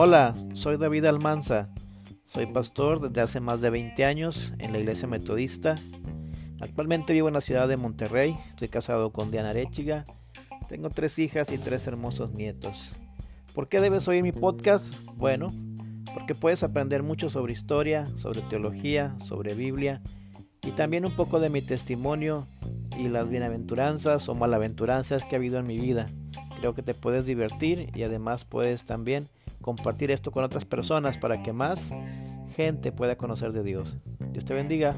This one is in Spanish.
Hola, soy David Almanza. Soy pastor desde hace más de 20 años en la iglesia metodista. Actualmente vivo en la ciudad de Monterrey. Estoy casado con Diana Arechiga. Tengo tres hijas y tres hermosos nietos. ¿Por qué debes oír mi podcast? Bueno, porque puedes aprender mucho sobre historia, sobre teología, sobre Biblia y también un poco de mi testimonio y las bienaventuranzas o malaventuranzas que ha habido en mi vida. Creo que te puedes divertir y además puedes también compartir esto con otras personas para que más gente pueda conocer de Dios. Dios te bendiga.